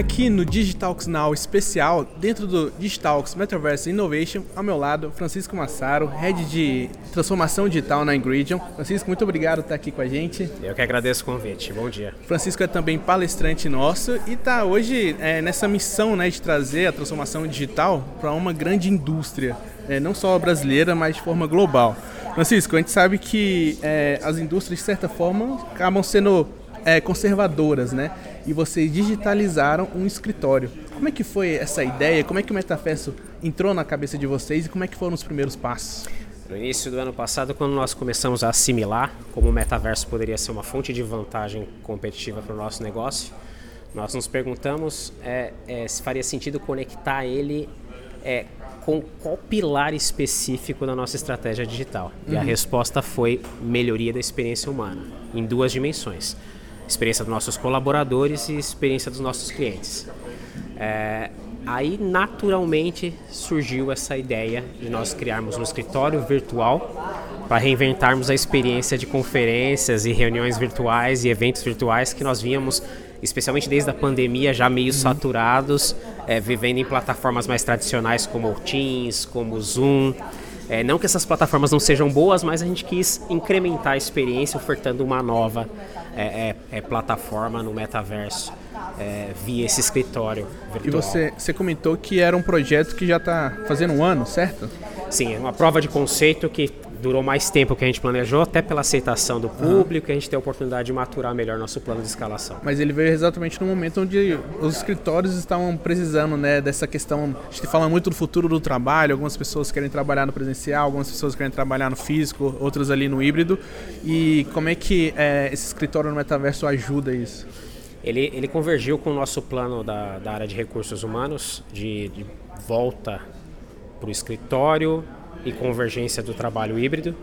Aqui no Digitalks Now especial, dentro do Digitalks Metaverse Innovation, ao meu lado, Francisco Massaro, Head de Transformação Digital na Ingridion. Francisco, muito obrigado por estar aqui com a gente. Eu que agradeço o convite. Bom dia. Francisco é também palestrante nosso e está hoje é, nessa missão né, de trazer a transformação digital para uma grande indústria, é, não só brasileira, mas de forma global. Francisco, a gente sabe que é, as indústrias, de certa forma, acabam sendo é, conservadoras, né? E vocês digitalizaram um escritório. Como é que foi essa ideia? Como é que o metaverso entrou na cabeça de vocês e como é que foram os primeiros passos? No início do ano passado, quando nós começamos a assimilar como o metaverso poderia ser uma fonte de vantagem competitiva para o nosso negócio, nós nos perguntamos é, é, se faria sentido conectar ele é, com qual pilar específico da nossa estratégia digital. Uhum. E a uhum. resposta foi melhoria da experiência humana, em duas dimensões experiência dos nossos colaboradores e experiência dos nossos clientes. É, aí, naturalmente, surgiu essa ideia de nós criarmos um escritório virtual para reinventarmos a experiência de conferências e reuniões virtuais e eventos virtuais que nós víamos, especialmente desde a pandemia, já meio uhum. saturados, é, vivendo em plataformas mais tradicionais como o Teams, como o Zoom. É, não que essas plataformas não sejam boas, mas a gente quis incrementar a experiência ofertando uma nova é, é, é plataforma no metaverso é, via esse escritório virtual. E você, você comentou que era um projeto que já está fazendo um ano, certo? Sim, é uma prova de conceito que durou mais tempo que a gente planejou, até pela aceitação do público, uhum. a gente tem a oportunidade de maturar melhor nosso plano de escalação. Mas ele veio exatamente no momento onde os escritórios estavam precisando né, dessa questão. A gente fala muito do futuro do trabalho, algumas pessoas querem trabalhar no presencial, algumas pessoas querem trabalhar no físico, outras ali no híbrido. E como é que é, esse escritório no metaverso ajuda isso? Ele, ele convergiu com o nosso plano da, da área de recursos humanos, de, de volta para o escritório, e convergência do trabalho híbrido.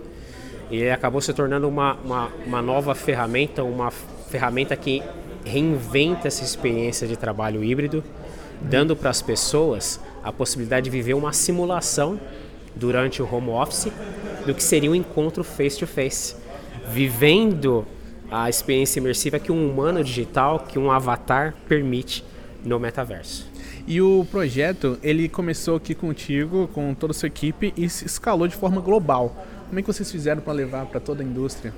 E acabou se tornando uma, uma, uma nova ferramenta, uma ferramenta que reinventa essa experiência de trabalho híbrido, dando para as pessoas a possibilidade de viver uma simulação durante o home office do que seria um encontro face to face, vivendo a experiência imersiva que um humano digital, que um avatar permite no metaverso. E o projeto, ele começou aqui contigo, com toda a sua equipe e se escalou de forma global. Como é que vocês fizeram para levar para toda a indústria?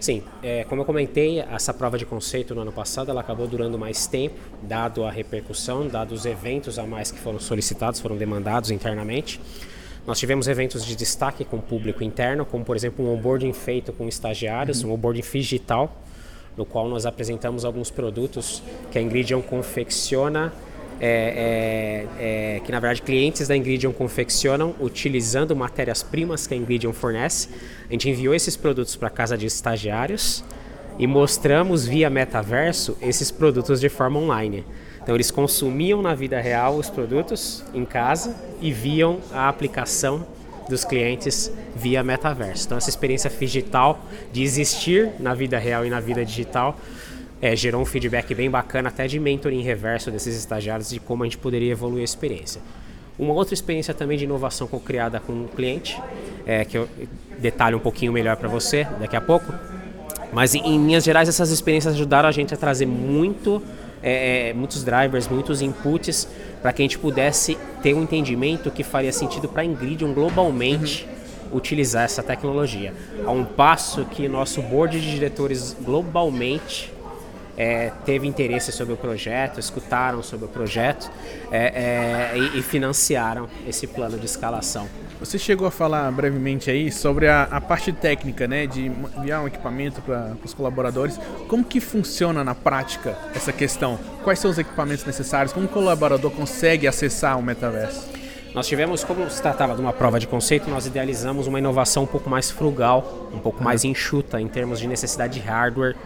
Sim, é, como eu comentei, essa prova de conceito no ano passado ela acabou durando mais tempo, dado a repercussão, dado os eventos a mais que foram solicitados, foram demandados internamente. Nós tivemos eventos de destaque com o público interno, como por exemplo um onboarding feito com estagiários, uhum. um onboarding digital, no qual nós apresentamos alguns produtos que a Ingridion confecciona é, é, é, que na verdade clientes da Ingridion confeccionam utilizando matérias-primas que a Ingridion fornece. A gente enviou esses produtos para casa de estagiários e mostramos via metaverso esses produtos de forma online. Então eles consumiam na vida real os produtos em casa e viam a aplicação dos clientes via metaverso. Então essa experiência digital de existir na vida real e na vida digital é, gerou um feedback bem bacana, até de mentoring reverso desses estagiários, de como a gente poderia evoluir a experiência. Uma outra experiência também de inovação co-criada com o cliente, é, que eu detalho um pouquinho melhor para você daqui a pouco. Mas em, em linhas gerais, essas experiências ajudaram a gente a trazer muito, é, é muitos drivers, muitos inputs, para que a gente pudesse ter um entendimento que faria sentido para a Ingridium globalmente. Uhum utilizar essa tecnologia. A um passo que nosso board de diretores globalmente é, teve interesse sobre o projeto, escutaram sobre o projeto é, é, e, e, financiaram esse plano de escalação. Você chegou a falar brevemente aí sobre a, a parte técnica, né, de enviar um equipamento para os colaboradores. Como que funciona na prática essa questão? Quais são os equipamentos necessários? Como o colaborador consegue acessar o metaverso? Nós tivemos, como se tratava de uma prova de conceito, nós idealizamos uma inovação um pouco mais frugal, um pouco mais enxuta em termos de necessidade de hardware,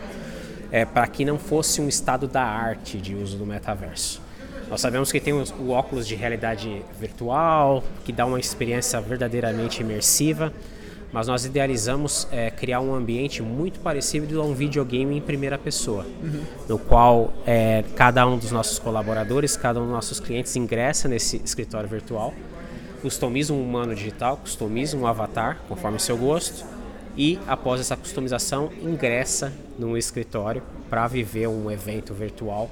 é, para que não fosse um estado da arte de uso do metaverso. Nós sabemos que tem o óculos de realidade virtual, que dá uma experiência verdadeiramente imersiva, mas nós idealizamos é, criar um ambiente muito parecido a um videogame em primeira pessoa, uhum. no qual é, cada um dos nossos colaboradores, cada um dos nossos clientes ingressa nesse escritório virtual, customiza um humano digital, customiza um avatar conforme seu gosto, e após essa customização ingressa no escritório para viver um evento virtual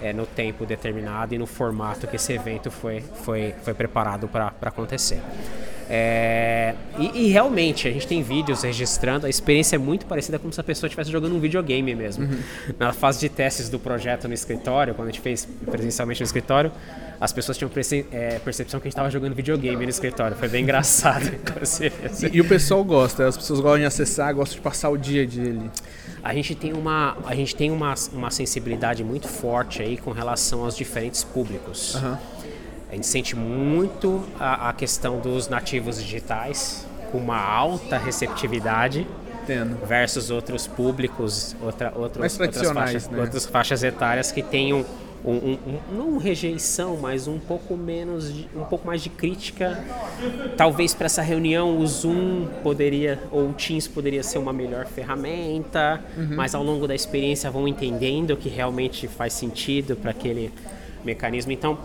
é, no tempo determinado e no formato que esse evento foi, foi, foi preparado para acontecer. É, e, e, realmente, a gente tem vídeos registrando, a experiência é muito parecida como se a pessoa estivesse jogando um videogame mesmo. Uhum. Na fase de testes do projeto no escritório, quando a gente fez presencialmente no escritório, as pessoas tinham perce é, percepção que a gente estava jogando videogame no escritório. Foi bem engraçado. e, e, o pessoal gosta, as pessoas gostam de acessar, gostam de passar o dia dele. A gente tem uma, a gente tem uma, uma sensibilidade muito forte aí com relação aos diferentes públicos. Uhum. A gente sente muito a, a questão dos nativos digitais com uma alta receptividade Entendo. versus outros públicos, outra, outros, outras, faixas, né? outras faixas etárias que um, um, um, um, não rejeição, mas um pouco menos, de, um pouco mais de crítica. Talvez para essa reunião o Zoom poderia ou o Teams poderia ser uma melhor ferramenta, uhum. mas ao longo da experiência vão entendendo que realmente faz sentido para aquele mecanismo. Então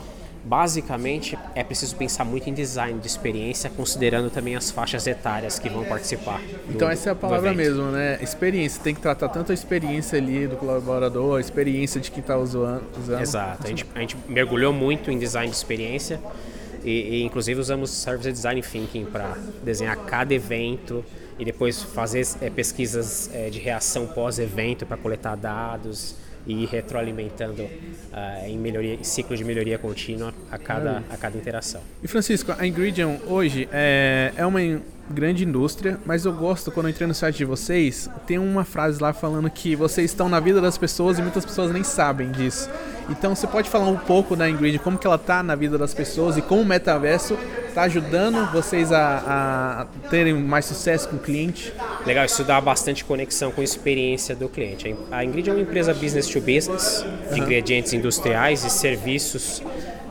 basicamente é preciso pensar muito em design de experiência, considerando também as faixas etárias que vão participar. Do, então essa é a palavra mesmo, né? Experiência. Tem que tratar tanto a experiência ali do colaborador, a experiência de quem está usando, usando. Exato. A gente, a gente mergulhou muito em design de experiência e, e inclusive usamos Service Design Thinking para desenhar cada evento e depois fazer é, pesquisas é, de reação pós-evento para coletar dados e ir retroalimentando uh, em melhoria, ciclo de melhoria contínua a cada, a cada interação. E Francisco, a Ingredient hoje é, é uma grande indústria, mas eu gosto quando eu entrei no site de vocês, tem uma frase lá falando que vocês estão na vida das pessoas e muitas pessoas nem sabem disso. Então você pode falar um pouco da Ingrid, como que ela está na vida das pessoas e como o metaverso está ajudando vocês a, a, terem mais sucesso com o cliente? Legal, isso dá bastante conexão com a experiência do cliente. A Ingrid é uma empresa business to business, de uhum. ingredientes industriais e serviços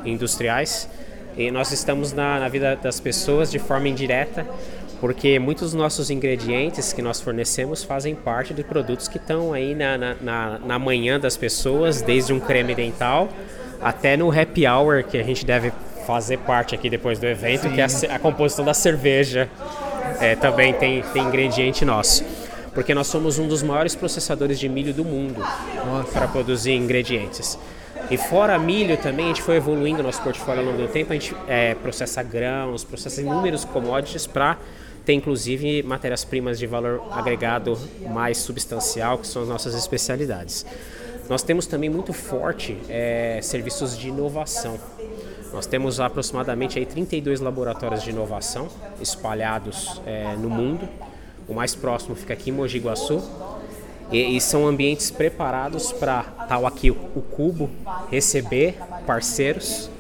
industriais. E nós estamos na, na vida das pessoas de forma indireta porque muitos dos nossos ingredientes que nós fornecemos fazem parte de produtos que estão aí na, na, na, na manhã das pessoas, desde um creme dental até no happy hour, que a gente deve fazer parte aqui depois do evento, Sim. que é a, a, composição da cerveja é, também tem, tem ingrediente nosso. Porque nós somos um dos maiores processadores de milho do mundo para produzir ingredientes. E fora milho também, a gente foi evoluindo nosso portfólio ao longo do tempo, a gente é, processa grãos, processa inúmeros commodities para tem inclusive matérias-primas de valor agregado mais substancial, que são as nossas especialidades. Nós temos também muito forte é, serviços de inovação. Nós temos aproximadamente aí 32 laboratórios de inovação espalhados é, no mundo. O mais próximo fica aqui em Mogi Guaçu. E, e são ambientes preparados para tal aqui o Cubo receber parceiros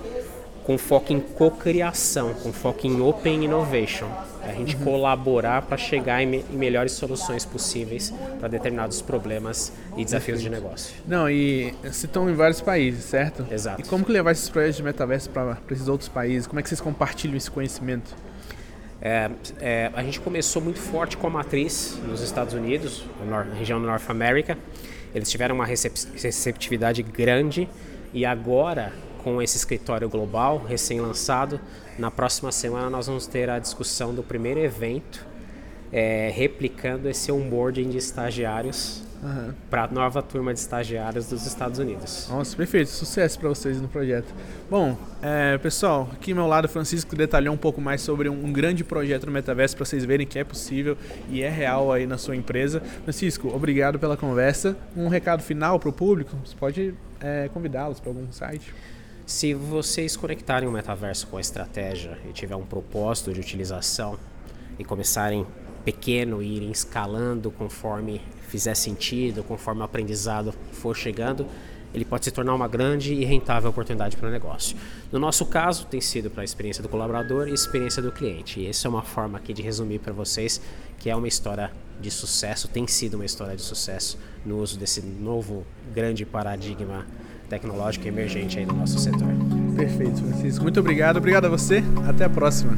com foco em cocriação, com foco em open innovation a gente uhum. colaborar para chegar em, me, em, melhores soluções possíveis para determinados problemas e desafios de negócio. Não, e se estão em vários países, certo? Exato. E como que levar esses projetos de metaverso para esses outros países? Como é que vocês compartilham esse conhecimento? É, é, a gente começou muito forte com a matriz nos Estados Unidos, na região da North America. Eles tiveram uma receptividade grande e agora com esse escritório global recém-lançado. Na próxima semana nós vamos ter a discussão do primeiro evento é, replicando esse onboarding de estagiários uhum. para a nova turma de estagiários dos Estados Unidos. Nossa, perfeito. Sucesso para vocês no projeto. Bom, é, pessoal, aqui ao meu lado, Francisco detalhou um pouco mais sobre um, um grande projeto no Metaverso para vocês verem que é possível e é real aí na sua empresa. Francisco, obrigado pela conversa. Um recado final para o público? Você pode é, convidá-los para algum site? Se vocês conectarem o metaverso com a estratégia e tiver um propósito de utilização e começarem pequeno e irem escalando conforme fizer sentido, conforme o aprendizado for chegando, ele pode se tornar uma grande e rentável oportunidade para o negócio. No nosso caso, tem sido para a experiência do colaborador e experiência do cliente. E essa é uma forma aqui de resumir para vocês que é uma história de sucesso, tem sido uma história de sucesso no uso desse novo grande paradigma tecnológico emergente aí no nosso setor. Perfeito, Francisco. Muito obrigado. Obrigado a você. Até a próxima.